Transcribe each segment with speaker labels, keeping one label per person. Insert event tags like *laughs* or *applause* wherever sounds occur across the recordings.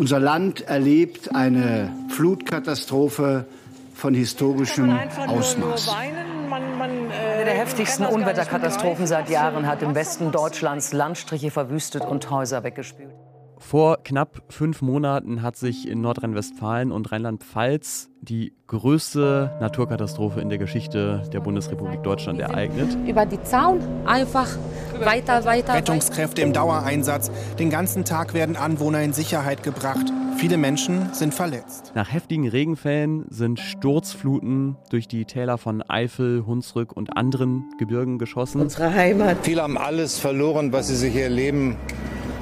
Speaker 1: Unser Land erlebt eine Flutkatastrophe von historischem Ausmaß.
Speaker 2: Eine der heftigsten Unwetterkatastrophen seit Jahren hat im Westen Deutschlands Landstriche verwüstet und Häuser weggespült.
Speaker 3: Vor knapp fünf Monaten hat sich in Nordrhein-Westfalen und Rheinland-Pfalz die größte Naturkatastrophe in der Geschichte der Bundesrepublik Deutschland ereignet.
Speaker 4: Über die Zaun einfach weiter, weiter.
Speaker 5: Rettungskräfte im Dauereinsatz. Den ganzen Tag werden Anwohner in Sicherheit gebracht. Viele Menschen sind verletzt.
Speaker 3: Nach heftigen Regenfällen sind Sturzfluten durch die Täler von Eifel, Hunsrück und anderen Gebirgen geschossen.
Speaker 6: Unsere Heimat.
Speaker 7: Viele haben alles verloren, was sie sich ihr Leben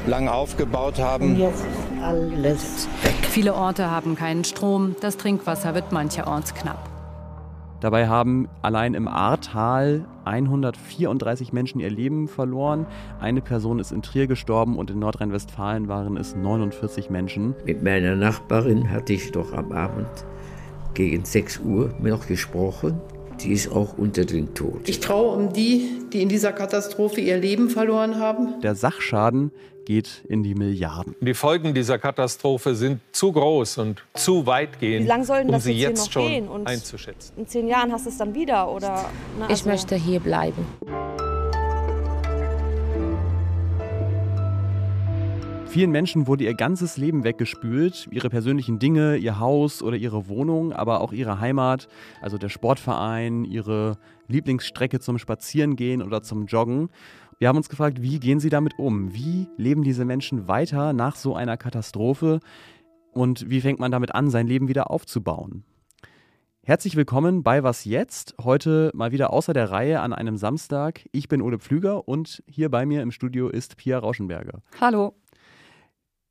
Speaker 7: lang aufgebaut haben.
Speaker 6: Jetzt ist alles weg.
Speaker 8: Viele Orte haben keinen Strom, das Trinkwasser wird mancherorts knapp.
Speaker 3: Dabei haben allein im Ahrtal 134 Menschen ihr Leben verloren. Eine Person ist in Trier gestorben und in Nordrhein-Westfalen waren es 49 Menschen.
Speaker 6: Mit meiner Nachbarin hatte ich doch am Abend gegen 6 Uhr noch gesprochen. Die ist auch unter den Tod.
Speaker 9: Ich traue um die, die in dieser Katastrophe ihr Leben verloren haben.
Speaker 3: Der Sachschaden geht in die Milliarden.
Speaker 10: Die Folgen dieser Katastrophe sind zu groß und zu weitgehend,
Speaker 11: Wie lange soll denn
Speaker 10: um
Speaker 11: das
Speaker 10: sie
Speaker 11: jetzt,
Speaker 10: jetzt
Speaker 11: hier
Speaker 10: schon
Speaker 11: noch gehen? Und
Speaker 10: einzuschätzen.
Speaker 11: in zehn Jahren hast du es dann wieder oder?
Speaker 4: Ich
Speaker 11: also-
Speaker 4: möchte hier bleiben.
Speaker 3: Vielen Menschen wurde ihr ganzes Leben weggespült, ihre persönlichen Dinge, ihr Haus oder ihre Wohnung, aber auch ihre Heimat, also der Sportverein, ihre Lieblingsstrecke zum Spazierengehen oder zum Joggen. Wir haben uns gefragt, wie gehen sie damit um? Wie leben diese Menschen weiter nach so einer Katastrophe? Und wie fängt man damit an, sein Leben wieder aufzubauen? Herzlich willkommen bei Was jetzt? Heute mal wieder außer der Reihe an einem Samstag. Ich bin Ole Pflüger und hier bei mir im Studio ist Pia Rauschenberger.
Speaker 8: Hallo.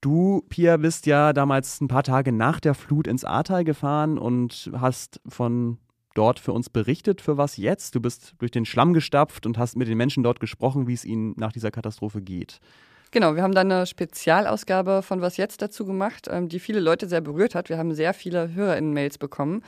Speaker 3: Du, Pia, bist ja damals ein paar Tage nach der Flut ins Ahrtal gefahren und hast von dort für uns berichtet. Für was jetzt? Du bist durch den Schlamm gestapft und hast mit den Menschen dort gesprochen, wie es ihnen nach dieser Katastrophe geht.
Speaker 12: Genau, wir haben dann eine Spezialausgabe von Was jetzt dazu gemacht, ähm, die viele Leute sehr berührt hat. Wir haben sehr viele HörerInnen-Mails bekommen.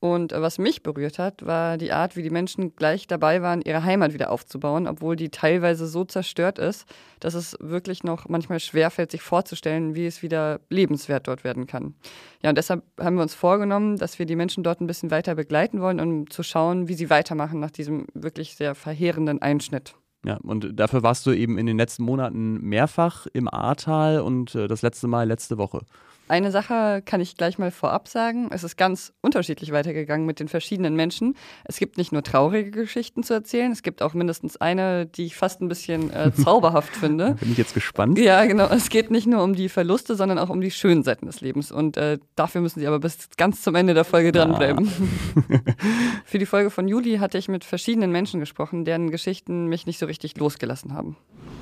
Speaker 12: Und äh, was mich berührt hat, war die Art, wie die Menschen gleich dabei waren, ihre Heimat wieder aufzubauen, obwohl die teilweise so zerstört ist, dass es wirklich noch manchmal schwerfällt, sich vorzustellen, wie es wieder lebenswert dort werden kann. Ja, und deshalb haben wir uns vorgenommen, dass wir die Menschen dort ein bisschen weiter begleiten wollen, um zu schauen, wie sie weitermachen nach diesem wirklich sehr verheerenden Einschnitt.
Speaker 3: Ja, und dafür warst du eben in den letzten Monaten mehrfach im Ahrtal und äh, das letzte Mal letzte Woche.
Speaker 12: Eine Sache kann ich gleich mal vorab sagen. Es ist ganz unterschiedlich weitergegangen mit den verschiedenen Menschen. Es gibt nicht nur traurige Geschichten zu erzählen, es gibt auch mindestens eine, die ich fast ein bisschen äh, *laughs* zauberhaft finde.
Speaker 3: Bin ich jetzt gespannt.
Speaker 12: Ja, genau. Es geht nicht nur um die Verluste, sondern auch um die schönen Seiten des Lebens. Und äh, dafür müssen Sie aber bis ganz zum Ende der Folge dranbleiben. *laughs* Für die Folge von Juli hatte ich mit verschiedenen Menschen gesprochen, deren Geschichten mich nicht so richtig losgelassen haben.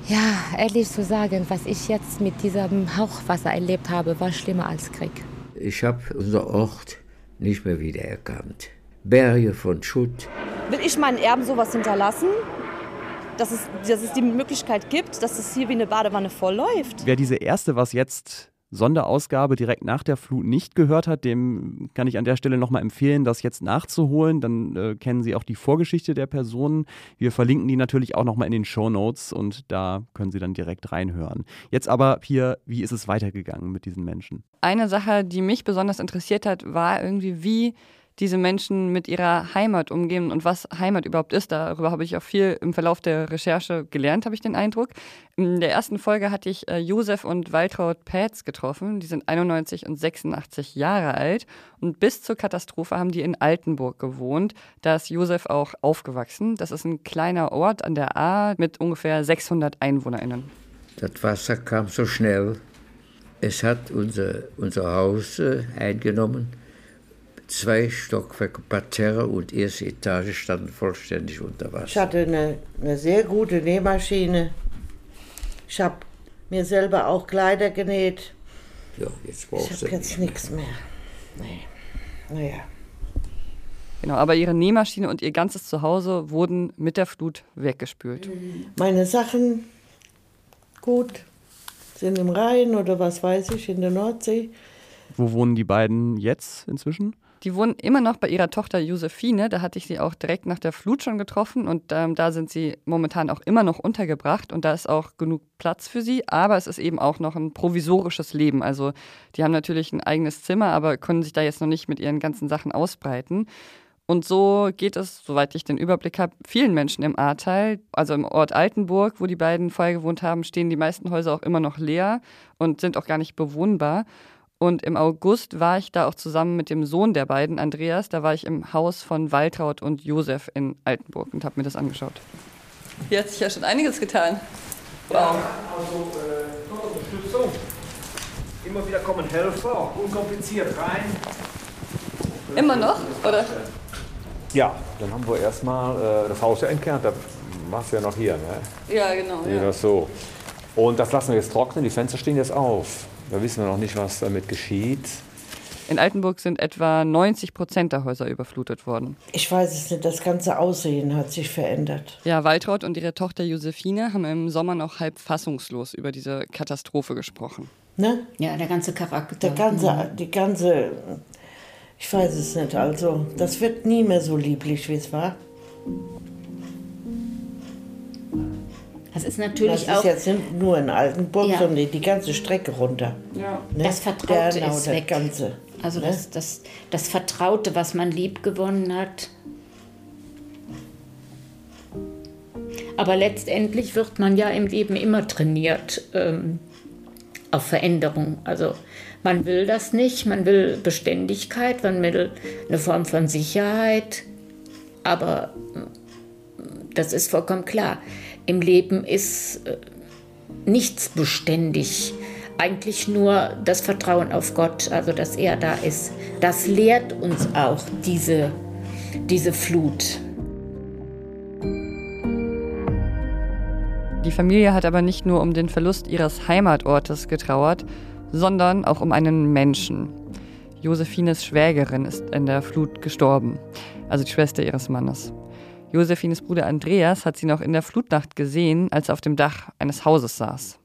Speaker 4: Ja, ehrlich zu sagen, was ich jetzt mit diesem Hauchwasser erlebt habe, war schlimmer als Krieg.
Speaker 6: Ich habe unser Ort nicht mehr wiedererkannt. Berge von Schutt.
Speaker 11: Will ich meinen Erben sowas hinterlassen? Dass es, dass es die Möglichkeit gibt, dass es hier wie eine Badewanne vollläuft.
Speaker 3: Wer diese erste Was jetzt Sonderausgabe direkt nach der Flut nicht gehört hat, dem kann ich an der Stelle nochmal empfehlen, das jetzt nachzuholen. Dann äh, kennen Sie auch die Vorgeschichte der Personen. Wir verlinken die natürlich auch nochmal in den Show Notes und da können Sie dann direkt reinhören. Jetzt aber hier, wie ist es weitergegangen mit diesen Menschen?
Speaker 12: Eine Sache, die mich besonders interessiert hat, war irgendwie, wie diese Menschen mit ihrer Heimat umgehen und was Heimat überhaupt ist. Darüber habe ich auch viel im Verlauf der Recherche gelernt, habe ich den Eindruck. In der ersten Folge hatte ich äh, Josef und Waltraud Pätz getroffen. Die sind 91 und 86 Jahre alt. Und bis zur Katastrophe haben die in Altenburg gewohnt. Da ist Josef auch aufgewachsen. Das ist ein kleiner Ort an der A mit ungefähr 600 EinwohnerInnen.
Speaker 6: Das Wasser kam so schnell. Es hat unser, unser Haus äh, eingenommen. Zwei Stockwerke Parterre und erste Etage standen vollständig unter Wasser.
Speaker 13: Ich hatte eine, eine sehr gute Nähmaschine. Ich habe mir selber auch Kleider genäht.
Speaker 6: Ja, jetzt
Speaker 13: Ich
Speaker 6: brauchst du
Speaker 13: habe jetzt nichts mehr. Nee. Naja.
Speaker 12: Genau, aber ihre Nähmaschine und ihr ganzes Zuhause wurden mit der Flut weggespült.
Speaker 13: Meine Sachen, gut, sind im Rhein oder was weiß ich, in der Nordsee.
Speaker 3: Wo wohnen die beiden jetzt inzwischen?
Speaker 12: Die wohnen immer noch bei ihrer Tochter Josephine. Da hatte ich sie auch direkt nach der Flut schon getroffen und ähm, da sind sie momentan auch immer noch untergebracht und da ist auch genug Platz für sie. Aber es ist eben auch noch ein provisorisches Leben. Also die haben natürlich ein eigenes Zimmer, aber können sich da jetzt noch nicht mit ihren ganzen Sachen ausbreiten. Und so geht es, soweit ich den Überblick habe, vielen Menschen im Ahrtal. Also im Ort Altenburg, wo die beiden vorher gewohnt haben, stehen die meisten Häuser auch immer noch leer und sind auch gar nicht bewohnbar. Und im August war ich da auch zusammen mit dem Sohn der beiden, Andreas. Da war ich im Haus von Waltraud und Josef in Altenburg und habe mir das angeschaut. Hier hat sich ja schon einiges getan.
Speaker 14: Wow. Also äh, Unterstützung. Immer wieder kommen Helfer, unkompliziert rein.
Speaker 12: Immer noch, oder?
Speaker 15: Ja, dann haben wir erstmal äh, das Haus ja entkernt. Da warst du ja noch hier, ne?
Speaker 12: Ja, genau.
Speaker 15: Ja. Das so. Und das lassen wir jetzt trocknen. Die Fenster stehen jetzt auf. Da wissen wir noch nicht, was damit geschieht.
Speaker 12: In Altenburg sind etwa 90 Prozent der Häuser überflutet worden.
Speaker 13: Ich weiß es nicht, das ganze Aussehen hat sich verändert.
Speaker 12: Ja, Waltraud und ihre Tochter Josephine haben im Sommer noch halb fassungslos über diese Katastrophe gesprochen.
Speaker 13: Ne?
Speaker 16: Ja, der ganze Charakter.
Speaker 13: Der ganze, die ganze, ich weiß es nicht, also das wird nie mehr so lieblich, wie es war.
Speaker 16: Das ist natürlich
Speaker 13: das
Speaker 16: auch.
Speaker 13: ist jetzt nicht nur in Altenburg,
Speaker 16: Ja.
Speaker 13: sondern die ganze Strecke runter.
Speaker 12: Ja.
Speaker 13: Ne?
Speaker 16: Das Vertraute
Speaker 13: Dernau,
Speaker 16: ist
Speaker 13: das
Speaker 16: weg.
Speaker 13: Ganze.
Speaker 16: Also
Speaker 13: ne?
Speaker 16: das, das, das Vertraute, was man lieb gewonnen hat. Aber letztendlich wird man ja im Leben immer trainiert ähm, auf Veränderung. Also man will das nicht, man will Beständigkeit, man will eine Form von Sicherheit. Aber äh, das ist vollkommen klar. Im Leben ist äh, nichts beständig. Eigentlich nur das Vertrauen auf Gott, also dass er da ist. Das lehrt uns auch diese, diese Flut.
Speaker 12: Die Familie hat aber nicht nur um den Verlust ihres Heimatortes getrauert, sondern auch um einen Menschen. Josephines Schwägerin ist in der Flut gestorben, also die Schwester ihres Mannes. Josephines Bruder Andreas hat sie noch in der Flutnacht gesehen, als er auf dem Dach eines Hauses saß.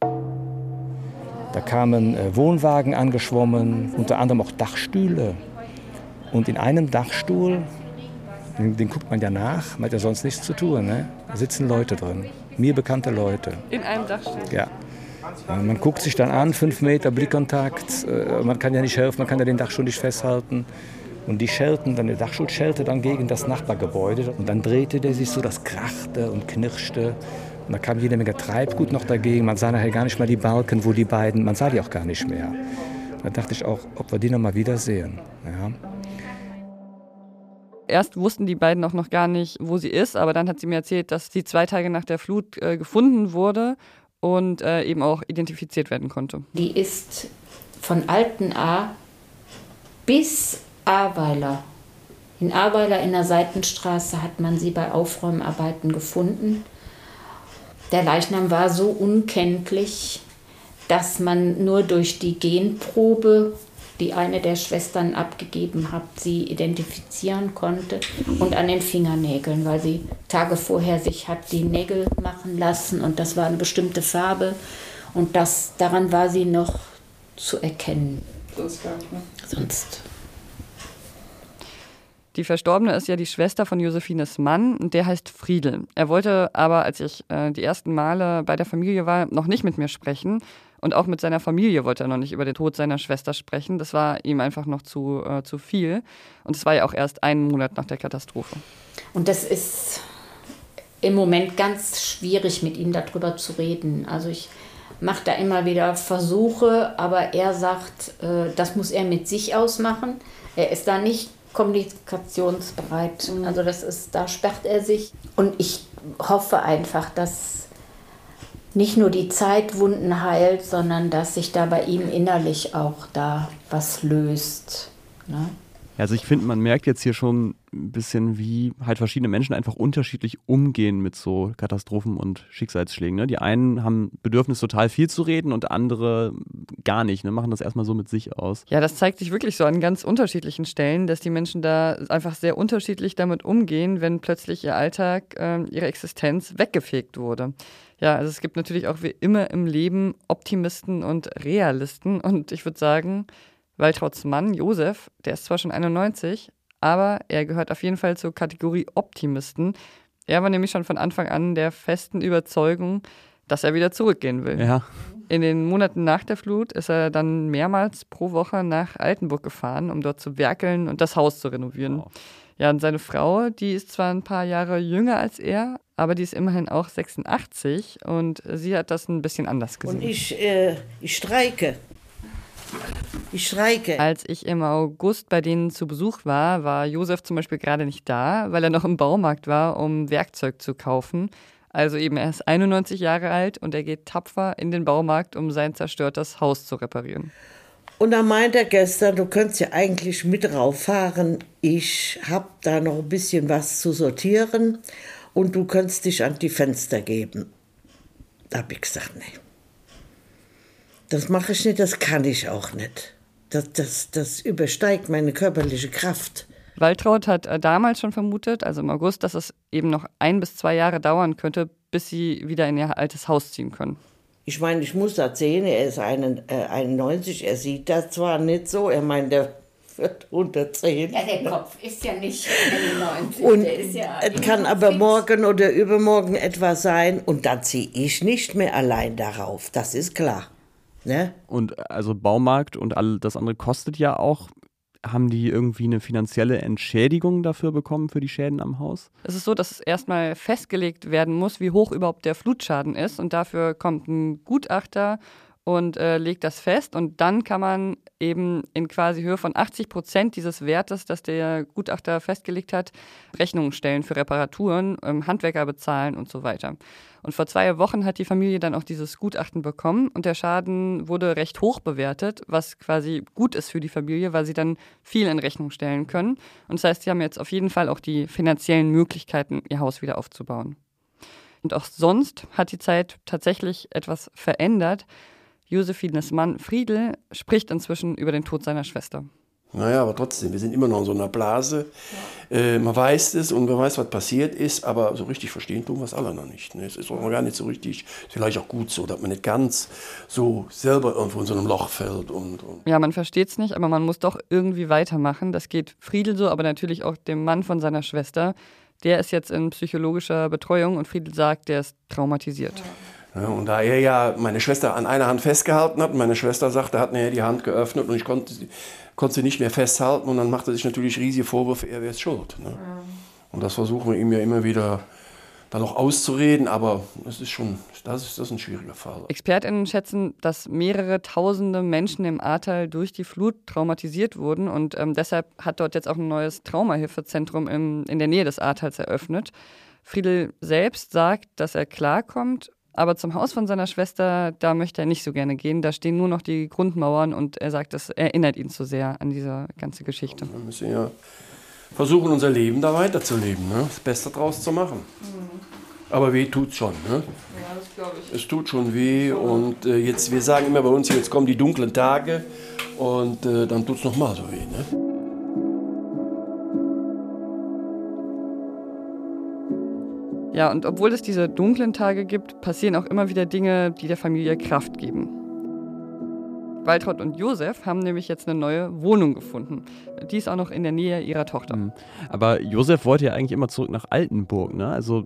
Speaker 17: Da kamen äh, Wohnwagen angeschwommen, unter anderem auch Dachstühle. Und in einem Dachstuhl, den, den guckt man ja nach, man hat ja sonst nichts zu tun, ne? da sitzen Leute drin, mir bekannte Leute.
Speaker 12: In einem Dachstuhl?
Speaker 17: Ja. Man guckt sich dann an, fünf Meter Blickkontakt, äh, man kann ja nicht helfen, man kann ja den Dachstuhl nicht festhalten. Und die schelten, dann der Dachstuhl schellte dann gegen das Nachbargebäude und dann drehte der sich so, das krachte und knirschte. Und da kam jede Menge Treibgut noch dagegen. Man sah nachher gar nicht mal die Balken, wo die beiden, man sah die auch gar nicht mehr. Da dachte ich auch, ob wir die noch mal wiedersehen. Ja.
Speaker 12: Erst wussten die beiden auch noch gar nicht, wo sie ist, aber dann hat sie mir erzählt, dass sie zwei Tage nach der Flut äh, gefunden wurde und äh, eben auch identifiziert werden konnte.
Speaker 16: Die ist von Altenahr bis Ahrweiler. In Ahrweiler in der Seitenstraße hat man sie bei Aufräumarbeiten gefunden. Der Leichnam war so unkenntlich, dass man nur durch die Genprobe, die eine der Schwestern abgegeben hat, sie identifizieren konnte und an den Fingernägeln, weil sie Tage vorher sich hat die Nägel machen lassen und das war eine bestimmte Farbe und das, daran war sie noch zu erkennen. Sonst
Speaker 12: Die Verstorbene ist ja die Schwester von Josephines Mann und der heißt Friedel. Er wollte aber, als ich äh, die ersten Male bei der Familie war, noch nicht mit mir sprechen. Und auch mit seiner Familie wollte er noch nicht über den Tod seiner Schwester sprechen. Das war ihm einfach noch zu, äh, zu viel. Und es war ja auch erst einen Monat nach der Katastrophe.
Speaker 16: Und das ist im Moment ganz schwierig, mit ihm darüber zu reden. Also ich mache da immer wieder Versuche, aber er sagt, äh, das muss er mit sich ausmachen. Er ist da nicht kommunikationsbereit. Also das ist, da sperrt er sich. Und ich hoffe einfach, dass nicht nur die Zeit Wunden heilt, sondern dass sich da bei ihm innerlich auch da was löst. Ne?
Speaker 3: Also ich finde, man merkt jetzt hier schon ein bisschen, wie halt verschiedene Menschen einfach unterschiedlich umgehen mit so Katastrophen und Schicksalsschlägen. Ne? Die einen haben Bedürfnis, total viel zu reden und andere gar nicht, ne? machen das erstmal so mit sich aus.
Speaker 12: Ja, das zeigt sich wirklich so an ganz unterschiedlichen Stellen, dass die Menschen da einfach sehr unterschiedlich damit umgehen, wenn plötzlich ihr Alltag, äh, ihre Existenz weggefegt wurde. Ja, also es gibt natürlich auch wie immer im Leben Optimisten und Realisten und ich würde sagen, Waltrauts Mann, Josef, der ist zwar schon 91, aber er gehört auf jeden Fall zur Kategorie Optimisten. Er war nämlich schon von Anfang an der festen Überzeugung, dass er wieder zurückgehen will.
Speaker 3: Ja.
Speaker 12: In den Monaten nach der Flut ist er dann mehrmals pro Woche nach Altenburg gefahren, um dort zu werkeln und das Haus zu renovieren. Wow. Ja, und seine Frau, die ist zwar ein paar Jahre jünger als er, aber die ist immerhin auch 86 und sie hat das ein bisschen anders gesehen.
Speaker 13: Und ich, äh, ich streike. Ich streike.
Speaker 12: Als ich im August bei denen zu Besuch war, war Josef zum Beispiel gerade nicht da, weil er noch im Baumarkt war, um Werkzeug zu kaufen. Also eben, er ist 91 Jahre alt und er geht tapfer in den Baumarkt, um sein zerstörtes Haus zu reparieren.
Speaker 13: Und dann meint er gestern, du könntest ja eigentlich mit rauffahren. Ich habe da noch ein bisschen was zu sortieren und du könntest dich an die Fenster geben. Da habe ich gesagt, nee. Das mache ich nicht, das kann ich auch nicht. Das, das, das übersteigt meine körperliche Kraft.
Speaker 12: Waltraud hat äh, damals schon vermutet, also im August, dass es eben noch ein bis zwei Jahre dauern könnte, bis sie wieder in ihr altes Haus ziehen können.
Speaker 13: Ich meine, ich muss das sehen, er ist einen, äh, 91, er sieht das zwar nicht so, er meint, der wird 110.
Speaker 16: Ja, der Kopf ist ja nicht 91.
Speaker 13: Und ja es kann aber fix. morgen oder übermorgen etwas sein und dann ziehe ich nicht mehr allein darauf, das ist klar. Ne?
Speaker 3: Und also Baumarkt und all das andere kostet ja auch haben die irgendwie eine finanzielle Entschädigung dafür bekommen für die Schäden am Haus?
Speaker 12: Es ist so, dass es erstmal festgelegt werden muss, wie hoch überhaupt der Flutschaden ist. Und dafür kommt ein Gutachter und äh, legt das fest. Und dann kann man eben in quasi Höhe von 80 Prozent dieses Wertes, das der Gutachter festgelegt hat, Rechnungen stellen für Reparaturen, ähm, Handwerker bezahlen und so weiter. Und vor zwei Wochen hat die Familie dann auch dieses Gutachten bekommen und der Schaden wurde recht hoch bewertet, was quasi gut ist für die Familie, weil sie dann viel in Rechnung stellen können. Und das heißt, sie haben jetzt auf jeden Fall auch die finanziellen Möglichkeiten, ihr Haus wieder aufzubauen. Und auch sonst hat die Zeit tatsächlich etwas verändert. Josephines Mann Friedel spricht inzwischen über den Tod seiner Schwester.
Speaker 18: Naja, aber trotzdem, wir sind immer noch in so einer Blase. Ja. Äh, man weiß es und man weiß, was passiert ist, aber so richtig verstehen tun wir es alle noch nicht. Ne? Es ist auch noch gar nicht so richtig, vielleicht auch gut so, dass man nicht ganz so selber irgendwo in so einem Loch fällt. Und, und.
Speaker 12: Ja, man versteht es nicht, aber man muss doch irgendwie weitermachen. Das geht Friedel so, aber natürlich auch dem Mann von seiner Schwester. Der ist jetzt in psychologischer Betreuung und Friedel sagt, der ist traumatisiert. Ja.
Speaker 18: Und da er ja meine Schwester an einer Hand festgehalten hat, und meine Schwester sagte, er hat mir die Hand geöffnet und ich konnte, konnte sie nicht mehr festhalten und dann machte er sich natürlich riesige Vorwürfe, er wäre schuld. Ne? Ja. Und das versuchen wir ihm ja immer wieder dann noch auszureden, aber das ist schon, das ist, das ist ein schwieriger Fall.
Speaker 12: ExpertInnen schätzen, dass mehrere tausende Menschen im Ahrtal durch die Flut traumatisiert wurden und ähm, deshalb hat dort jetzt auch ein neues Traumahilfezentrum in, in der Nähe des Ahrtals eröffnet. Friedel selbst sagt, dass er klarkommt aber zum Haus von seiner Schwester, da möchte er nicht so gerne gehen. Da stehen nur noch die Grundmauern und er sagt, das erinnert ihn zu sehr an diese ganze Geschichte.
Speaker 18: Wir müssen ja versuchen, unser Leben da weiterzuleben, ne? das Beste draus zu machen. Mhm. Aber weh tut schon. Ne? Ja, das glaube ich. Es tut schon weh und äh, jetzt, wir sagen immer bei uns, jetzt kommen die dunklen Tage und äh, dann tut es nochmal so weh. Ne?
Speaker 12: Ja, und obwohl es diese dunklen Tage gibt, passieren auch immer wieder Dinge, die der Familie Kraft geben. Waltraud und Josef haben nämlich jetzt eine neue Wohnung gefunden. Die ist auch noch in der Nähe ihrer Tochter. Mhm.
Speaker 3: Aber Josef wollte ja eigentlich immer zurück nach Altenburg, ne? Also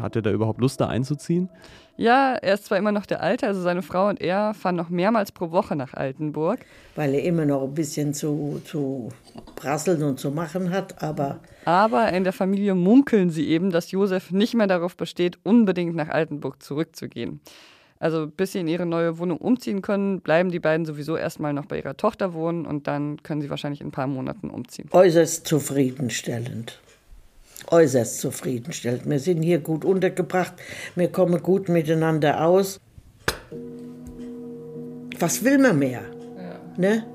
Speaker 3: hat er da überhaupt Lust, da einzuziehen?
Speaker 12: Ja, er ist zwar immer noch der Alte, also seine Frau und er fahren noch mehrmals pro Woche nach Altenburg.
Speaker 13: Weil er immer noch ein bisschen zu, zu prasseln und zu machen hat, aber.
Speaker 12: Aber in der Familie munkeln sie eben, dass Josef nicht mehr darauf besteht, unbedingt nach Altenburg zurückzugehen. Also bis sie in ihre neue Wohnung umziehen können, bleiben die beiden sowieso erstmal noch bei ihrer Tochter wohnen und dann können sie wahrscheinlich in ein paar Monaten umziehen.
Speaker 13: Äußerst zufriedenstellend. Äußerst zufriedenstellend. Wir sind hier gut untergebracht, wir kommen gut miteinander aus. Was will man mehr? Ja. Ne?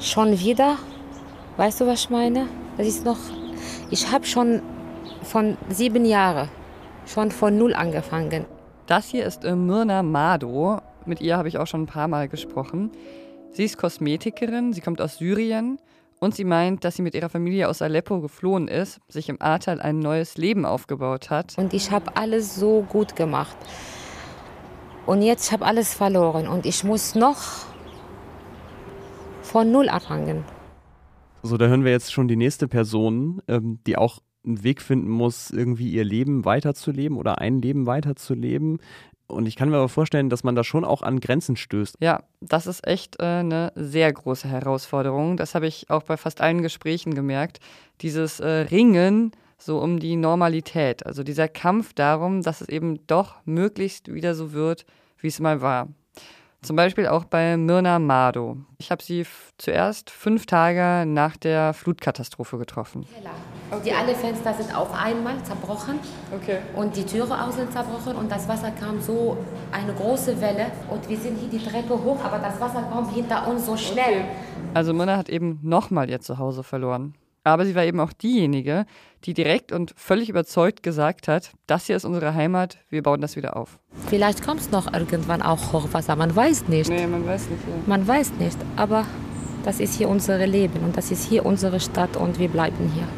Speaker 4: Schon wieder Weißt du, was ich meine? Das ist noch. Ich habe schon von sieben Jahren, schon von null angefangen.
Speaker 12: Das hier ist Myrna Mado. Mit ihr habe ich auch schon ein paar Mal gesprochen. Sie ist Kosmetikerin, sie kommt aus Syrien Und sie meint, dass sie mit ihrer Familie aus Aleppo geflohen ist, sich im Ahrtal ein neues Leben aufgebaut hat.
Speaker 4: Und ich habe alles so gut gemacht. Und jetzt habe ich alles verloren und ich muss noch von Null anfangen.
Speaker 3: So, da hören wir jetzt schon die nächste Person, ähm, die auch einen Weg finden muss, irgendwie ihr Leben weiterzuleben oder ein Leben weiterzuleben. Und ich kann mir aber vorstellen, dass man da schon auch an Grenzen stößt.
Speaker 12: Ja, das ist echt äh, eine sehr große Herausforderung. Das habe ich auch bei fast allen Gesprächen gemerkt. Dieses äh, Ringen so um die Normalität. Also dieser Kampf darum, dass es eben doch möglichst wieder so wird, wie es mal war. Zum Beispiel auch bei Mirna Mado. Ich habe sie zuerst fünf Tage nach der Flutkatastrophe getroffen.
Speaker 4: Okay. Die alle Fenster sind auf einmal zerbrochen
Speaker 12: okay.
Speaker 4: und die Türe auch sind zerbrochen und das Wasser kam so eine große Welle und wir sind hier die Treppe hoch, aber das Wasser kommt hinter uns so schnell. Okay.
Speaker 12: Also Mirna hat eben nochmal ihr Zuhause verloren. Aber sie war eben auch diejenige, die direkt und völlig überzeugt gesagt hat, das hier ist unsere Heimat, wir bauen das wieder auf.
Speaker 4: Vielleicht kommt es noch irgendwann auch Hochwasser, man weiß nicht.
Speaker 12: Nee, man weiß nicht. Ja.
Speaker 4: Man weiß nicht, aber das ist hier unser Leben und das ist hier unsere Stadt und wir bleiben hier.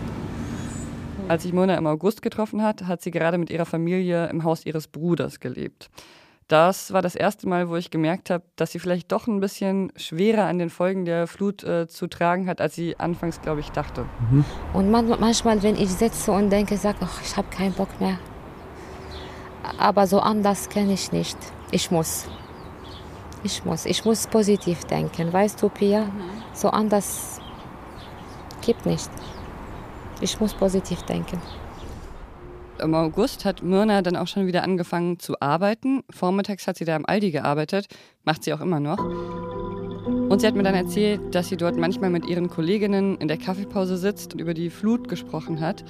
Speaker 12: Als ich Mona im August getroffen hat, hat sie gerade mit ihrer Familie im Haus ihres Bruders gelebt das war das erste Mal, wo ich gemerkt habe, dass sie vielleicht doch ein bisschen schwerer an den Folgen der Flut äh, zu tragen hat, als sie anfangs, glaube ich, dachte.
Speaker 4: Mhm. Und man, manchmal, wenn ich sitze und denke, sage, ich habe keinen Bock mehr. Aber so anders kenne ich nicht. Ich muss. Ich muss. Ich muss positiv denken. Weißt du, Pia? Mhm. So anders gibt nicht. Ich muss positiv denken
Speaker 12: im August hat Myrna dann auch schon wieder angefangen zu arbeiten. Vormittags hat sie da im Aldi gearbeitet, macht sie auch immer noch. Und sie hat mir dann erzählt, dass sie dort manchmal mit ihren Kolleginnen in der Kaffeepause sitzt und über die Flut gesprochen hat.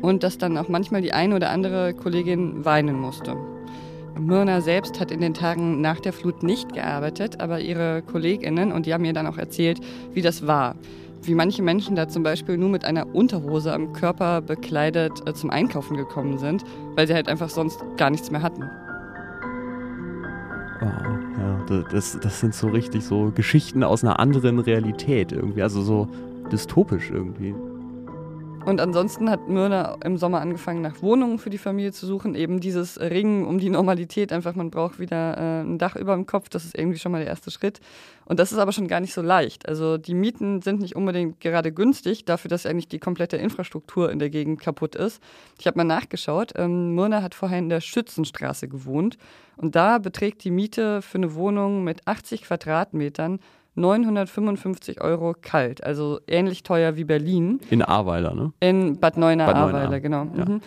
Speaker 12: Und dass dann auch manchmal die eine oder andere Kollegin weinen musste. Myrna selbst hat in den Tagen nach der Flut nicht gearbeitet, aber ihre Kolleginnen, und die haben mir dann auch erzählt, wie das war wie manche Menschen da zum Beispiel nur mit einer Unterhose am Körper bekleidet äh, zum Einkaufen gekommen sind, weil sie halt einfach sonst gar nichts mehr hatten.
Speaker 3: Wow, ja, das, das sind so richtig so Geschichten aus einer anderen Realität irgendwie, also so dystopisch irgendwie.
Speaker 12: Und ansonsten hat Myrna im Sommer angefangen, nach Wohnungen für die Familie zu suchen. Eben dieses Ringen um die Normalität. Einfach, man braucht wieder äh, ein Dach über dem Kopf. Das ist irgendwie schon mal der erste Schritt. Und das ist aber schon gar nicht so leicht. Also die Mieten sind nicht unbedingt gerade günstig, dafür, dass eigentlich die komplette Infrastruktur in der Gegend kaputt ist. Ich habe mal nachgeschaut. Ähm, Myrna hat vorher in der Schützenstraße gewohnt. Und da beträgt die Miete für eine Wohnung mit 80 Quadratmetern 955 Euro kalt, also ähnlich teuer wie Berlin.
Speaker 3: In Ahrweiler, ne?
Speaker 12: In Bad Neuenahr-Ahrweiler, genau. Ja. Mhm.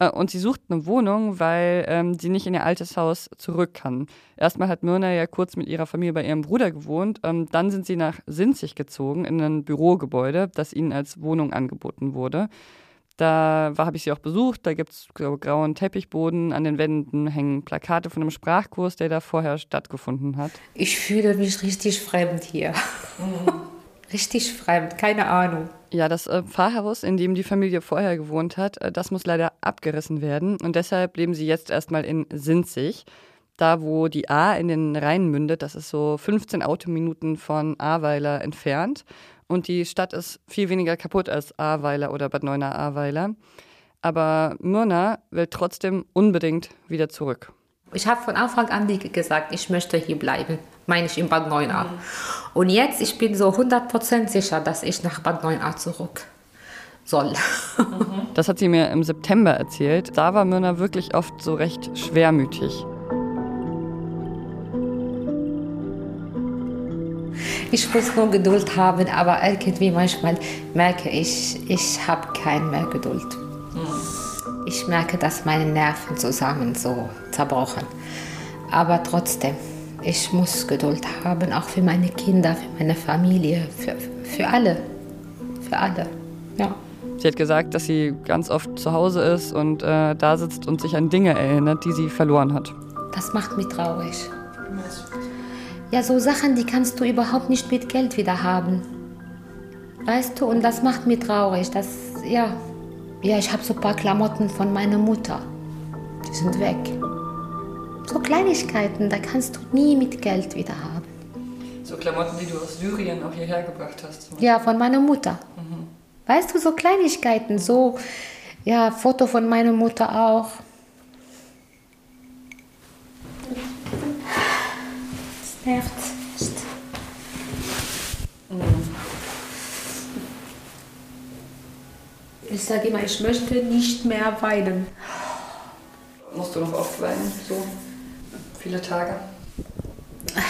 Speaker 12: Äh, und sie sucht eine Wohnung, weil ähm, sie nicht in ihr altes Haus zurück kann. Erstmal hat Myrna ja kurz mit ihrer Familie bei ihrem Bruder gewohnt. Ähm, dann sind sie nach Sinzig gezogen, in ein Bürogebäude, das ihnen als Wohnung angeboten wurde. Da habe ich sie auch besucht. Da gibt es grauen Teppichboden. An den Wänden hängen Plakate von einem Sprachkurs, der da vorher stattgefunden hat.
Speaker 4: Ich fühle mich richtig fremd hier. Mhm. *laughs* richtig fremd, keine Ahnung.
Speaker 12: Ja, das äh, Pfarrhaus, in dem die Familie vorher gewohnt hat, äh, das muss leider abgerissen werden. Und deshalb leben sie jetzt erstmal in Sinzig. Da, wo die A in den Rhein mündet, das ist so 15 Autominuten von Ahrweiler entfernt. Und die Stadt ist viel weniger kaputt als Ahrweiler oder Bad Neuenahr-Ahrweiler. Aber Myrna will trotzdem unbedingt wieder zurück.
Speaker 4: Ich habe von Anfang an gesagt, ich möchte hier bleiben, meine ich in Bad Neuenahr. Mhm. Und jetzt, ich bin so 100% sicher, dass ich nach Bad Neuenahr zurück soll.
Speaker 12: Mhm. Das hat sie mir im September erzählt. Da war Myrna wirklich oft so recht schwermütig.
Speaker 4: Ich muss nur Geduld haben, aber irgendwie manchmal merke ich, ich habe keine mehr Geduld. Ich merke, dass meine Nerven zusammen so zerbrochen. Aber trotzdem, ich muss Geduld haben, auch für meine Kinder, für meine Familie, für, für alle. Für alle, ja.
Speaker 12: Sie hat gesagt, dass sie ganz oft zu Hause ist und äh, da sitzt und sich an Dinge erinnert, die sie verloren hat.
Speaker 4: Das macht mich traurig. Ja, so Sachen, die kannst du überhaupt nicht mit Geld wieder haben. Weißt du, und das macht mich traurig. Das, ja, ja ich habe so ein paar Klamotten von meiner Mutter. Die sind weg. So Kleinigkeiten, da kannst du nie mit Geld wieder haben.
Speaker 12: So Klamotten, die du aus Syrien auch hierher gebracht hast.
Speaker 4: Ja, von meiner Mutter. Mhm. Weißt du, so Kleinigkeiten, so, ja, Foto von meiner Mutter auch. Nervt. Ich sage immer, ich möchte nicht mehr weinen.
Speaker 12: Musst du noch oft weinen, so viele Tage?
Speaker 4: Ja.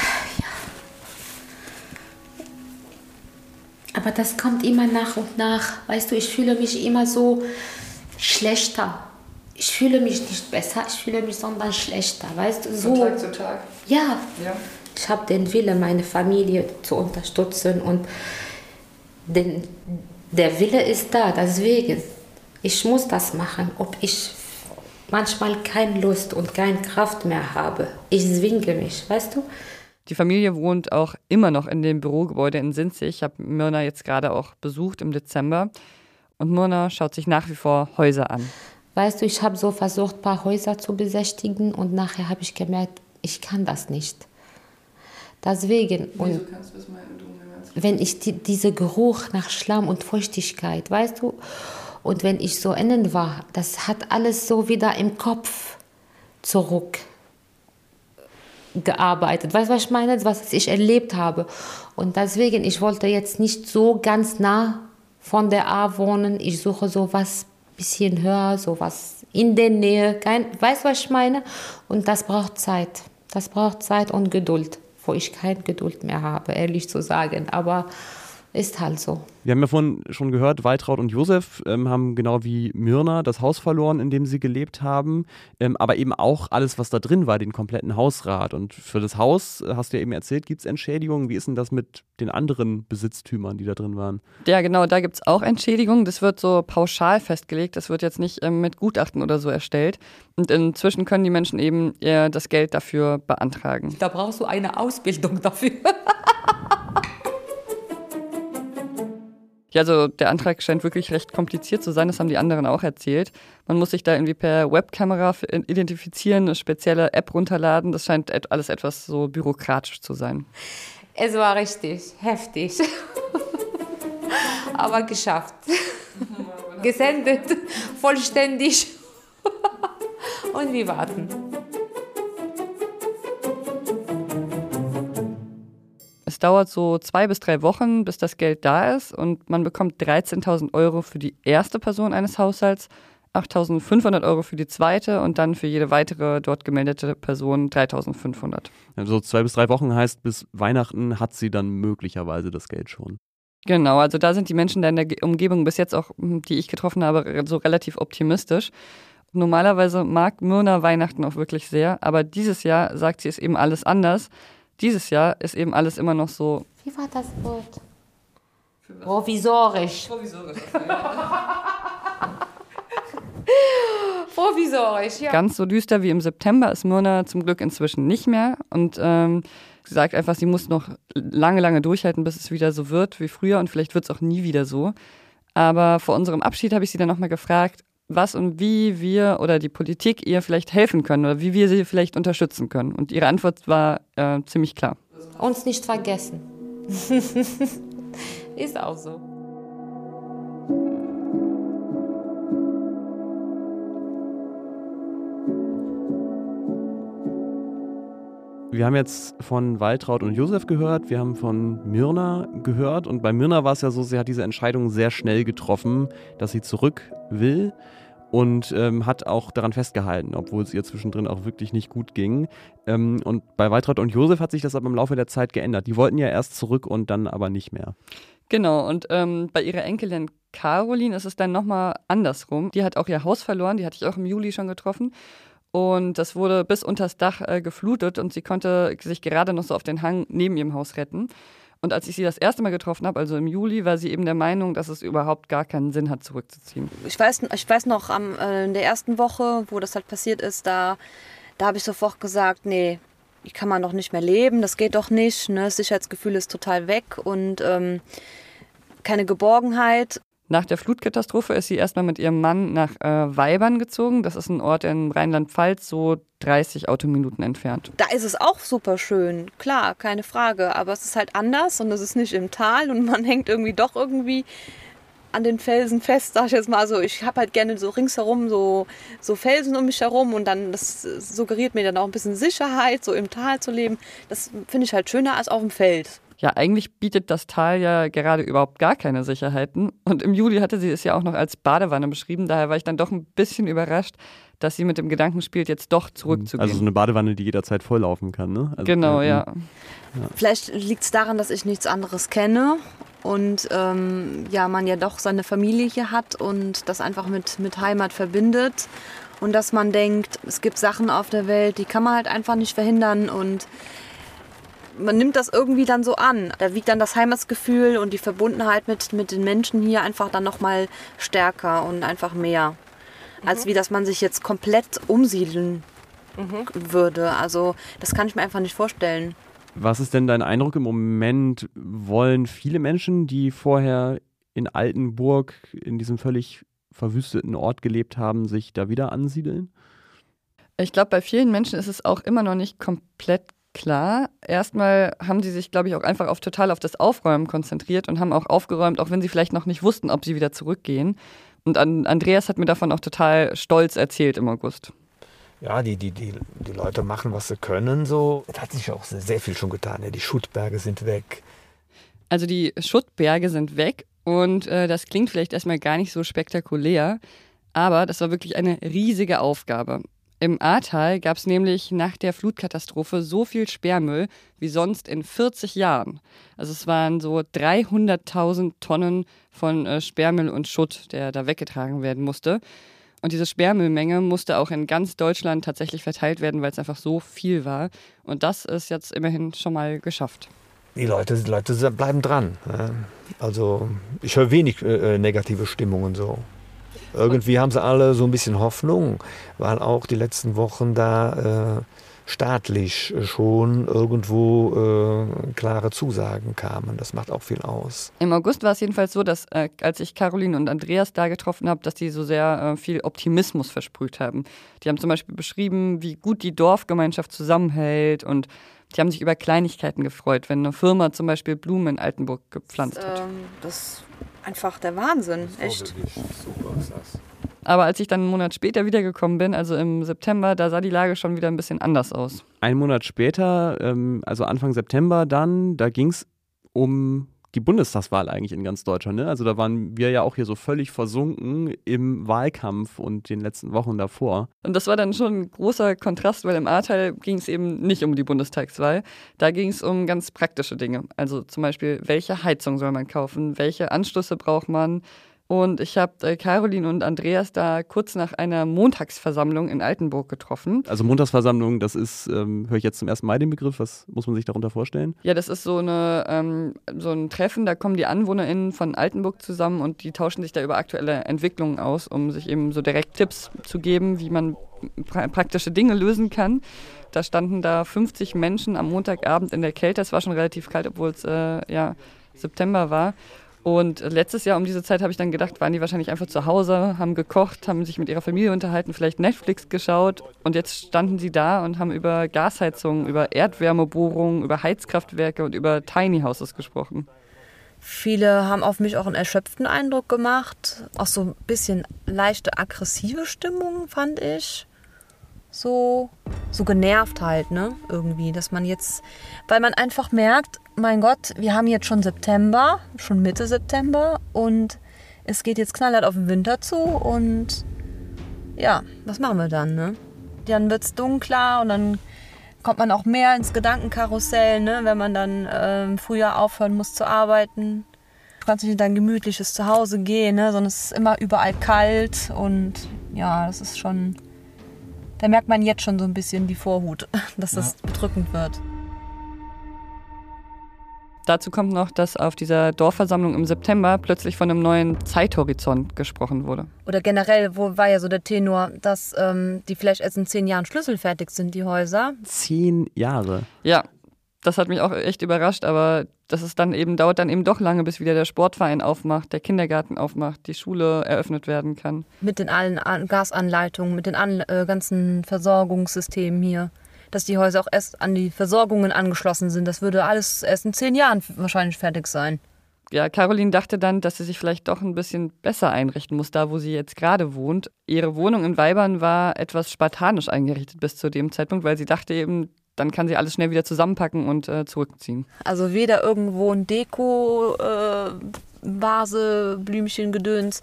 Speaker 4: Aber das kommt immer nach und nach. Weißt du, ich fühle mich immer so schlechter. Ich fühle mich nicht besser, ich fühle mich sondern schlechter. Weißt du, so.
Speaker 12: Von Tag zu Tag?
Speaker 4: Ja.
Speaker 12: ja.
Speaker 4: Ich habe den Wille, meine Familie zu unterstützen und den, der Wille ist da, deswegen. Ich muss das machen, ob ich manchmal keine Lust und keine Kraft mehr habe. Ich zwinge mich, weißt du?
Speaker 12: Die Familie wohnt auch immer noch in dem Bürogebäude in Sinzig. Ich habe Myrna jetzt gerade auch besucht im Dezember. Und Myrna schaut sich nach wie vor Häuser an.
Speaker 4: Weißt du, ich habe so versucht, ein paar Häuser zu besichtigen und nachher habe ich gemerkt, ich kann das nicht. Deswegen. Und wenn ich die, diese Geruch nach Schlamm und Feuchtigkeit, weißt du, und wenn ich so innen war, das hat alles so wieder im Kopf zurückgearbeitet. Weißt du, was ich meine? Was ich erlebt habe. Und deswegen, ich wollte jetzt nicht so ganz nah von der A wohnen. Ich suche so was bisschen höher, so was in der Nähe. Kein, weißt du, was ich meine? Und das braucht Zeit. Das braucht Zeit und Geduld, wo ich keine Geduld mehr habe, ehrlich zu sagen. Aber ist halt so.
Speaker 3: Wir haben ja vorhin schon gehört, Waltraud und Josef ähm, haben genau wie Myrna das Haus verloren, in dem sie gelebt haben, ähm, aber eben auch alles, was da drin war, den kompletten Hausrat. Und für das Haus, äh, hast du ja eben erzählt, gibt es Entschädigungen. Wie ist denn das mit den anderen Besitztümern, die da drin waren?
Speaker 12: Ja, genau, da gibt es auch Entschädigungen. Das wird so pauschal festgelegt. Das wird jetzt nicht ähm, mit Gutachten oder so erstellt. Und inzwischen können die Menschen eben äh, das Geld dafür beantragen.
Speaker 4: Da brauchst du eine Ausbildung dafür. *laughs*
Speaker 12: Ja, also der Antrag scheint wirklich recht kompliziert zu sein, das haben die anderen auch erzählt. Man muss sich da irgendwie per Webkamera identifizieren, eine spezielle App runterladen. Das scheint alles etwas so bürokratisch zu sein.
Speaker 4: Es war richtig heftig. *laughs* Aber geschafft. *laughs* Gesendet, vollständig. *laughs* Und wir warten.
Speaker 12: Dauert so zwei bis drei Wochen, bis das Geld da ist und man bekommt 13.000 Euro für die erste Person eines Haushalts, 8.500 Euro für die zweite und dann für jede weitere dort gemeldete Person 3.500.
Speaker 3: Also zwei bis drei Wochen heißt, bis Weihnachten hat sie dann möglicherweise das Geld schon.
Speaker 12: Genau, also da sind die Menschen da in der Umgebung bis jetzt auch, hm, die ich getroffen habe, so relativ optimistisch. Normalerweise mag Myrna Weihnachten auch wirklich sehr, aber dieses Jahr sagt sie es eben alles anders. Dieses Jahr ist eben alles immer noch so.
Speaker 4: Wie war das Wort? Provisorisch.
Speaker 12: Provisorisch. *laughs*
Speaker 4: Provisorisch, ja.
Speaker 12: Ganz so düster wie im September ist Myrna zum Glück inzwischen nicht mehr. Und ähm, sie sagt einfach, sie muss noch lange, lange durchhalten, bis es wieder so wird wie früher. Und vielleicht wird es auch nie wieder so. Aber vor unserem Abschied habe ich sie dann nochmal gefragt, was und wie wir oder die Politik ihr vielleicht helfen können oder wie wir sie vielleicht unterstützen können. Und ihre Antwort war äh, ziemlich klar.
Speaker 4: Uns nicht vergessen. *laughs* Ist auch so.
Speaker 3: Wir haben jetzt von Waltraud und Josef gehört, wir haben von Myrna gehört und bei Myrna war es ja so, sie hat diese Entscheidung sehr schnell getroffen, dass sie zurück will und ähm, hat auch daran festgehalten, obwohl es ihr zwischendrin auch wirklich nicht gut ging. Ähm, und bei Waltraud und Josef hat sich das aber im Laufe der Zeit geändert. Die wollten ja erst zurück und dann aber nicht mehr.
Speaker 12: Genau, und ähm, bei ihrer Enkelin Caroline ist es dann nochmal andersrum. Die hat auch ihr Haus verloren, die hatte ich auch im Juli schon getroffen. Und das wurde bis unters Dach äh, geflutet und sie konnte sich gerade noch so auf den Hang neben ihrem Haus retten. Und als ich sie das erste Mal getroffen habe, also im Juli, war sie eben der Meinung, dass es überhaupt gar keinen Sinn hat, zurückzuziehen.
Speaker 11: Ich weiß, ich weiß noch, am, äh, in der ersten Woche, wo das halt passiert ist, da, da habe ich sofort gesagt, nee, ich kann man doch nicht mehr leben, das geht doch nicht. Ne? Das Sicherheitsgefühl ist total weg und ähm, keine Geborgenheit.
Speaker 12: Nach der Flutkatastrophe ist sie erstmal mit ihrem Mann nach äh, Weibern gezogen. Das ist ein Ort in Rheinland-Pfalz, so 30 Autominuten entfernt.
Speaker 11: Da ist es auch super schön, klar, keine Frage. Aber es ist halt anders und es ist nicht im Tal und man *laughs* hängt irgendwie doch irgendwie an den Felsen fest, sag ich jetzt mal. Also ich habe halt gerne so ringsherum so, so Felsen um mich herum und dann das suggeriert mir dann auch ein bisschen Sicherheit, so im Tal zu leben. Das finde ich halt schöner als auf dem Feld.
Speaker 12: Ja, eigentlich bietet das Tal ja gerade überhaupt gar keine Sicherheiten. Und im Juli hatte sie es ja auch noch als Badewanne beschrieben. Daher war ich dann doch ein bisschen überrascht, dass sie mit dem Gedanken spielt, jetzt doch zurückzugehen.
Speaker 3: Also so eine Badewanne, die jederzeit volllaufen kann, ne? Also,
Speaker 12: genau, ja. ja.
Speaker 11: Vielleicht liegt es daran, dass ich nichts anderes kenne und ähm, ja, man ja doch seine Familie hier hat und das einfach mit, mit Heimat verbindet. Und dass man denkt, es gibt Sachen auf der Welt, die kann man halt einfach nicht verhindern und man nimmt das irgendwie dann so an. Da wiegt dann das Heimatsgefühl und die Verbundenheit mit, mit den Menschen hier einfach dann nochmal stärker und einfach mehr. Mhm. Als wie, dass man sich jetzt komplett umsiedeln mhm. würde. Also das kann ich mir einfach nicht vorstellen.
Speaker 3: Was ist denn dein Eindruck im Moment? Wollen viele Menschen, die vorher in Altenburg, in diesem völlig verwüsteten Ort gelebt haben, sich da wieder ansiedeln?
Speaker 12: Ich glaube, bei vielen Menschen ist es auch immer noch nicht komplett klar. Erstmal haben sie sich, glaube ich, auch einfach auf total auf das Aufräumen konzentriert und haben auch aufgeräumt, auch wenn sie vielleicht noch nicht wussten, ob sie wieder zurückgehen. Und Andreas hat mir davon auch total stolz erzählt im August.
Speaker 14: Ja, die, die, die, die Leute machen, was sie können. So. Es hat sich auch sehr viel schon getan. Ja, die Schuttberge sind weg.
Speaker 12: Also die Schuttberge sind weg und äh, das klingt vielleicht erstmal gar nicht so spektakulär, aber das war wirklich eine riesige Aufgabe. Im Ahrtal gab es nämlich nach der Flutkatastrophe so viel Sperrmüll wie sonst in 40 Jahren. Also es waren so 300.000 Tonnen von äh, Sperrmüll und Schutt, der da weggetragen werden musste. Und diese Sperrmüllmenge musste auch in ganz Deutschland tatsächlich verteilt werden, weil es einfach so viel war. Und das ist jetzt immerhin schon mal geschafft.
Speaker 14: Die Leute, die Leute bleiben dran. Also ich höre wenig äh, negative Stimmungen so irgendwie haben sie alle so ein bisschen Hoffnung, weil auch die letzten Wochen da äh, staatlich schon irgendwo äh, klare Zusagen kamen. Das macht auch viel aus.
Speaker 12: Im August war es jedenfalls so, dass äh, als ich Caroline und Andreas da getroffen habe, dass die so sehr äh, viel Optimismus versprüht haben. Die haben zum Beispiel beschrieben, wie gut die Dorfgemeinschaft zusammenhält und die haben sich über Kleinigkeiten gefreut, wenn eine Firma zum Beispiel Blumen in Altenburg gepflanzt
Speaker 11: das,
Speaker 12: hat.
Speaker 11: Ähm, das einfach der Wahnsinn, echt.
Speaker 12: Super ist das. Aber als ich dann einen Monat später wiedergekommen bin, also im September, da sah die Lage schon wieder ein bisschen anders aus.
Speaker 3: Ein Monat später, ähm, also Anfang September dann, da ging es um die Bundestagswahl eigentlich in ganz Deutschland. Ne? Also da waren wir ja auch hier so völlig versunken im Wahlkampf und den letzten Wochen davor.
Speaker 12: Und das war dann schon ein großer Kontrast, weil im A-Teil ging es eben nicht um die Bundestagswahl. Da ging es um ganz praktische Dinge. Also zum Beispiel, welche Heizung soll man kaufen, welche Anschlüsse braucht man, und ich habe äh, Caroline und Andreas da kurz nach einer Montagsversammlung in Altenburg getroffen.
Speaker 3: Also Montagsversammlung, das ist, ähm, höre ich jetzt zum ersten Mal den Begriff, was muss man sich darunter vorstellen?
Speaker 12: Ja, das ist so, eine, ähm, so ein Treffen, da kommen die AnwohnerInnen von Altenburg zusammen und die tauschen sich da über aktuelle Entwicklungen aus, um sich eben so direkt Tipps zu geben, wie man pra praktische Dinge lösen kann. Da standen da 50 Menschen am Montagabend in der Kälte. Es war schon relativ kalt, obwohl es äh, ja, September war. Und letztes Jahr um diese Zeit habe ich dann gedacht, waren die wahrscheinlich einfach zu Hause, haben gekocht, haben sich mit ihrer Familie unterhalten, vielleicht Netflix geschaut. Und jetzt standen sie da und haben über Gasheizungen, über Erdwärmebohrungen, über Heizkraftwerke und über Tiny Houses gesprochen.
Speaker 11: Viele haben auf mich auch einen erschöpften Eindruck gemacht. Auch so ein bisschen leichte aggressive Stimmung, fand ich so, so genervt halt, ne? Irgendwie, dass man jetzt, weil man einfach merkt, mein Gott, wir haben jetzt schon September, schon Mitte September und es geht jetzt knallhart auf den Winter zu und ja, was machen wir dann, ne? Dann wird es dunkler und dann kommt man auch mehr ins Gedankenkarussell, ne? Wenn man dann ähm, früher aufhören muss zu arbeiten. Du kannst nicht in dein gemütliches Zuhause gehen, ne? Sondern es ist immer überall kalt und ja, das ist schon da merkt man jetzt schon so ein bisschen die Vorhut, *laughs* dass das ja. bedrückend wird.
Speaker 12: Dazu kommt noch, dass auf dieser Dorfversammlung im September plötzlich von einem neuen Zeithorizont gesprochen wurde.
Speaker 11: Oder generell, wo war ja so der Tenor, dass ähm, die vielleicht erst in zehn Jahren schlüsselfertig sind, die Häuser?
Speaker 3: Zehn Jahre?
Speaker 12: Ja, das hat mich auch echt überrascht, aber das ist dann eben, dauert dann eben doch lange, bis wieder der Sportverein aufmacht, der Kindergarten aufmacht, die Schule eröffnet werden kann.
Speaker 11: Mit den allen An Gasanleitungen, mit den an, äh, ganzen Versorgungssystemen hier. Dass die Häuser auch erst an die Versorgungen angeschlossen sind. Das würde alles erst in zehn Jahren wahrscheinlich fertig sein.
Speaker 12: Ja, Caroline dachte dann, dass sie sich vielleicht doch ein bisschen besser einrichten muss, da wo sie jetzt gerade wohnt. Ihre Wohnung in Weibern war etwas spartanisch eingerichtet bis zu dem Zeitpunkt, weil sie dachte eben, dann kann sie alles schnell wieder zusammenpacken und äh, zurückziehen.
Speaker 11: Also weder irgendwo ein Deko, äh, Vase, Blümchen, Gedöns,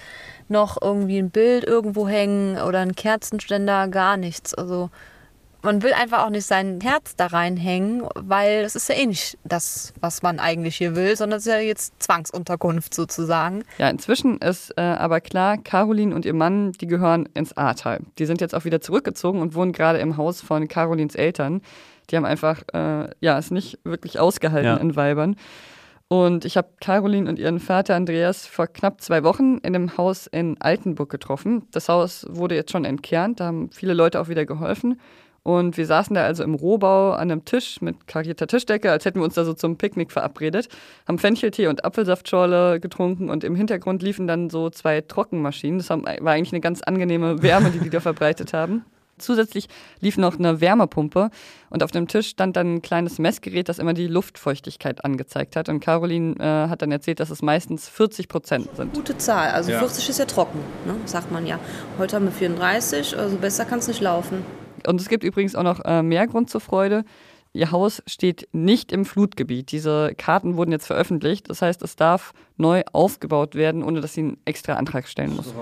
Speaker 11: noch irgendwie ein Bild irgendwo hängen oder ein Kerzenständer, gar nichts. Also man will einfach auch nicht sein Herz da reinhängen, weil es ist ja eh nicht das, was man eigentlich hier will, sondern es ist ja jetzt Zwangsunterkunft sozusagen.
Speaker 12: Ja, inzwischen ist äh, aber klar, Caroline und ihr Mann, die gehören ins Ahrtal. Die sind jetzt auch wieder zurückgezogen und wohnen gerade im Haus von Carolins Eltern. Die haben einfach, äh, ja, es nicht wirklich ausgehalten ja. in Weibern. Und ich habe Caroline und ihren Vater Andreas vor knapp zwei Wochen in einem Haus in Altenburg getroffen. Das Haus wurde jetzt schon entkernt, da haben viele Leute auch wieder geholfen. Und wir saßen da also im Rohbau an einem Tisch mit karierter Tischdecke, als hätten wir uns da so zum Picknick verabredet, haben Fencheltee und Apfelsaftschorle getrunken und im Hintergrund liefen dann so zwei Trockenmaschinen. Das war eigentlich eine ganz angenehme Wärme, die die da *laughs* verbreitet haben. Zusätzlich lief noch eine Wärmepumpe und auf dem Tisch stand dann ein kleines Messgerät, das immer die Luftfeuchtigkeit angezeigt hat. Und Caroline äh, hat dann erzählt, dass es meistens 40 Prozent sind.
Speaker 11: Gute Zahl, also ja. 40 ist ja trocken, ne? sagt man ja. Heute haben wir 34, also besser kann es nicht laufen.
Speaker 12: Und es gibt übrigens auch noch äh, mehr Grund zur Freude. Ihr Haus steht nicht im Flutgebiet. Diese Karten wurden jetzt veröffentlicht. Das heißt, es darf neu aufgebaut werden, ohne dass sie einen extra Antrag stellen muss.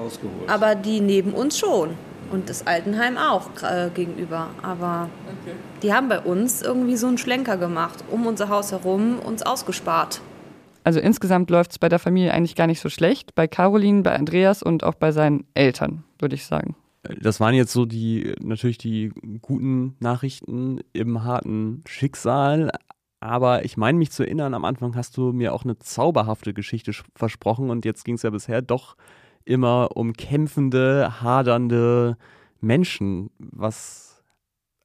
Speaker 11: Aber die neben uns schon. Und das Altenheim auch äh, gegenüber. Aber okay. die haben bei uns irgendwie so einen Schlenker gemacht, um unser Haus herum, uns ausgespart.
Speaker 12: Also insgesamt läuft es bei der Familie eigentlich gar nicht so schlecht. Bei Caroline, bei Andreas und auch bei seinen Eltern, würde ich sagen.
Speaker 3: Das waren jetzt so die, natürlich die guten Nachrichten im harten Schicksal. Aber ich meine mich zu erinnern, am Anfang hast du mir auch eine zauberhafte Geschichte versprochen und jetzt ging es ja bisher doch immer um kämpfende, hadernde Menschen. Was,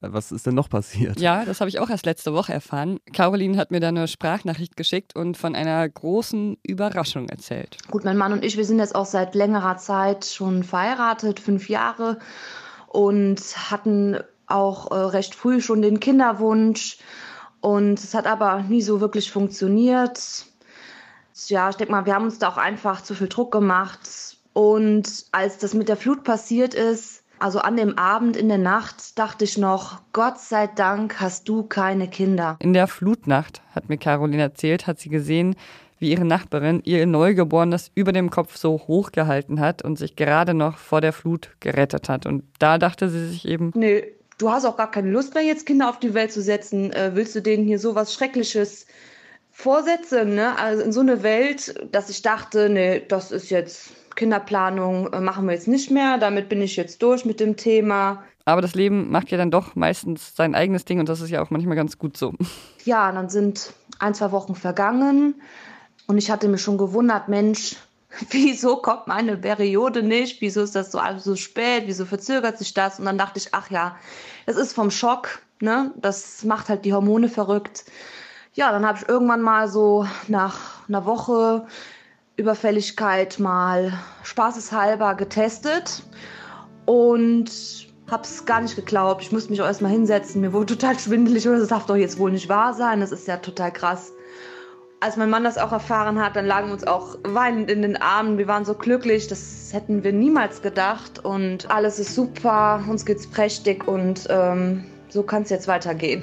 Speaker 3: was ist denn noch passiert?
Speaker 12: Ja, das habe ich auch erst letzte Woche erfahren. Caroline hat mir da eine Sprachnachricht geschickt und von einer großen Überraschung erzählt.
Speaker 19: Gut, mein Mann und ich, wir sind jetzt auch seit längerer Zeit schon verheiratet, fünf Jahre, und hatten auch äh, recht früh schon den Kinderwunsch. Und es hat aber nie so wirklich funktioniert. Ja, ich denke mal, wir haben uns da auch einfach zu viel Druck gemacht und als das mit der Flut passiert ist, also an dem Abend in der Nacht, dachte ich noch, Gott sei Dank hast du keine Kinder.
Speaker 12: In der Flutnacht, hat mir Caroline erzählt, hat sie gesehen, wie ihre Nachbarin ihr Neugeborenes über dem Kopf so hoch gehalten hat und sich gerade noch vor der Flut gerettet hat. Und da dachte sie sich eben,
Speaker 19: nee, du hast auch gar keine Lust mehr, jetzt Kinder auf die Welt zu setzen. Äh, willst du denen hier so was Schreckliches vorsetzen? Ne? Also in so eine Welt, dass ich dachte, nee, das ist jetzt Kinderplanung äh, machen wir jetzt nicht mehr. Damit bin ich jetzt durch mit dem Thema.
Speaker 12: Aber das Leben macht ja dann doch meistens sein eigenes Ding und das ist ja auch manchmal ganz gut so.
Speaker 19: Ja, dann sind ein, zwei Wochen vergangen und ich hatte mich schon gewundert, Mensch, *laughs* wieso kommt meine Periode nicht? Wieso ist das so, so spät? Wieso verzögert sich das? Und dann dachte ich, ach ja, es ist vom Schock, ne? Das macht halt die Hormone verrückt. Ja, dann habe ich irgendwann mal so nach einer Woche Überfälligkeit mal spaßeshalber getestet und habe es gar nicht geglaubt. Ich musste mich auch erstmal hinsetzen. Mir wurde total schwindelig und das darf doch jetzt wohl nicht wahr sein. Das ist ja total krass. Als mein Mann das auch erfahren hat, dann lagen wir uns auch weinend in den Armen. Wir waren so glücklich, das hätten wir niemals gedacht. Und alles ist super, uns geht's prächtig und ähm, so kann es jetzt weitergehen.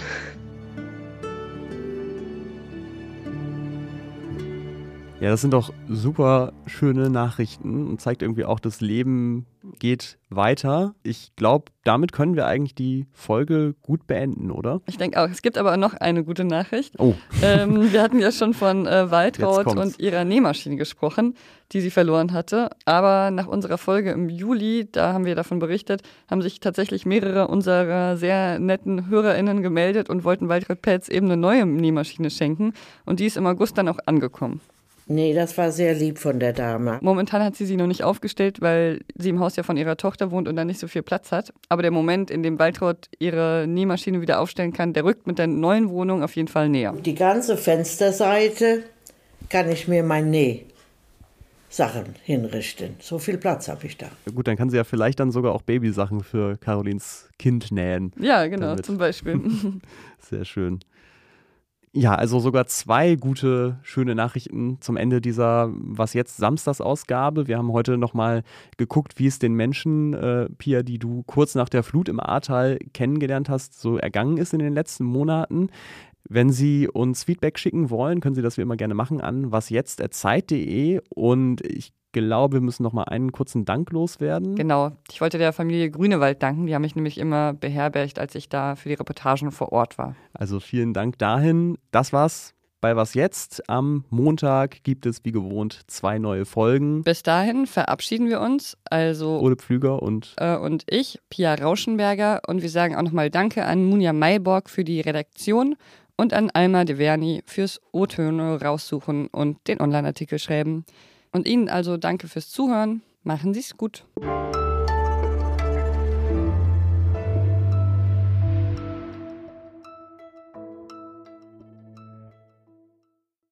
Speaker 3: Ja, das sind doch super schöne Nachrichten und zeigt irgendwie auch, das Leben geht weiter. Ich glaube, damit können wir eigentlich die Folge gut beenden, oder?
Speaker 12: Ich denke auch. Es gibt aber noch eine gute Nachricht. Oh. Ähm, wir hatten ja schon von äh, Waltraud und ihrer Nähmaschine gesprochen, die sie verloren hatte. Aber nach unserer Folge im Juli, da haben wir davon berichtet, haben sich tatsächlich mehrere unserer sehr netten HörerInnen gemeldet und wollten Waltraud Petz eben eine neue Nähmaschine schenken. Und die ist im August dann auch angekommen.
Speaker 13: Nee, das war sehr lieb von der Dame.
Speaker 12: Momentan hat sie sie noch nicht aufgestellt, weil sie im Haus ja von ihrer Tochter wohnt und dann nicht so viel Platz hat. Aber der Moment, in dem Waltraud ihre Nähmaschine wieder aufstellen kann, der rückt mit der neuen Wohnung auf jeden Fall näher.
Speaker 13: Die ganze Fensterseite kann ich mir mein Nähsachen hinrichten. So viel Platz habe ich da.
Speaker 3: Gut, dann kann sie ja vielleicht dann sogar auch Babysachen für Carolins Kind nähen.
Speaker 12: Ja, genau, damit. zum Beispiel. *laughs*
Speaker 3: Sehr schön. Ja, also sogar zwei gute, schöne Nachrichten zum Ende dieser Was jetzt Samstagsausgabe. Wir haben heute nochmal geguckt, wie es den Menschen, äh, Pia, die du kurz nach der Flut im Ahrtal kennengelernt hast, so ergangen ist in den letzten Monaten. Wenn Sie uns Feedback schicken wollen, können Sie das wie immer gerne machen an wasjetzt.zeit.de und ich glaube, wir müssen noch mal einen kurzen Dank loswerden.
Speaker 12: Genau. Ich wollte der Familie Grünewald danken. Die haben mich nämlich immer beherbergt, als ich da für die Reportagen vor Ort war.
Speaker 3: Also vielen Dank dahin. Das war's bei Was Jetzt. Am Montag gibt es wie gewohnt zwei neue Folgen.
Speaker 12: Bis dahin verabschieden wir uns. Also
Speaker 3: Ole Pflüger und
Speaker 12: äh, und ich, Pia Rauschenberger. Und wir sagen auch nochmal Danke an Munja Mayborg für die Redaktion und an Alma De Verni fürs O-Töne raussuchen und den Online-Artikel schreiben. Und Ihnen also danke fürs Zuhören. Machen Sie es gut.